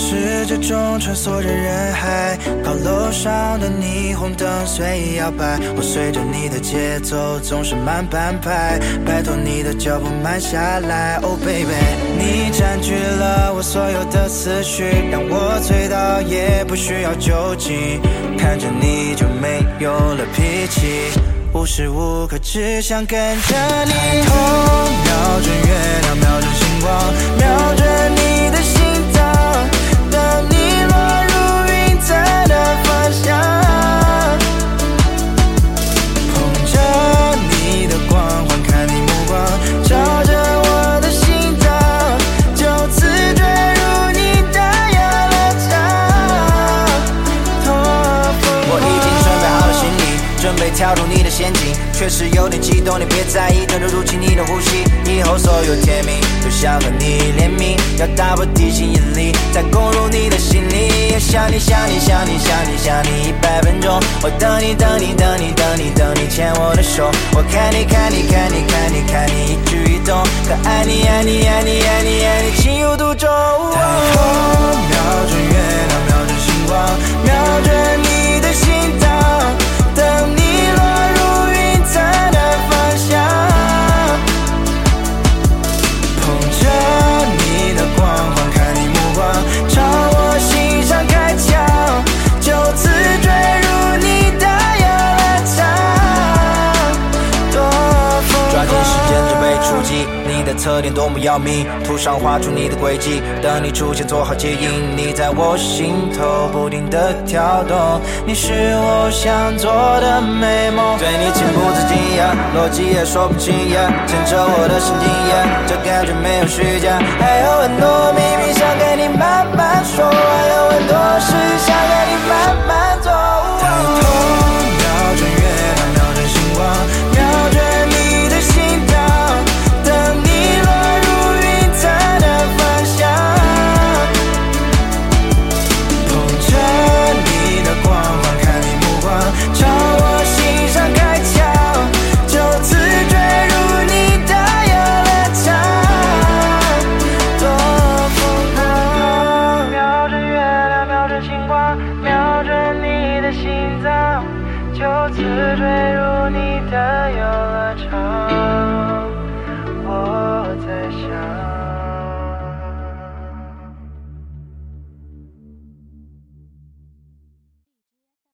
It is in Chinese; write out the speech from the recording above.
世界中穿梭着人海，高楼上的霓虹灯随意摇摆，我随着你的节奏总是慢半拍，拜托你的脚步慢下来，Oh baby，你占据了我所有的思绪，让我醉倒也不需要酒精，看着你就没有了脾气，无时无刻只想跟着你，抬头瞄准月亮，瞄准星光，瞄准跳入你的陷阱，确实有点激动，你别在意，等着入侵你的呼吸。以后所有甜蜜都想和你联名，要打破地心引力，再攻入你的心里。想你想你想你想你想你一百分钟，我等你等你等你等你等你牵我的手，我看你看你看你看你看你一举一动，可爱你爱你爱你爱你爱你情有独钟。侧脸多么要命，图上画出你的轨迹，等你出现做好接应，你在我心头不停的跳动，你是我想做的美梦，对你情不自禁呀，逻辑也说不清呀，牵着我的神经呀，这感觉没有虚假，还有很多秘密瞄准你的心脏，就此坠入你的游乐场。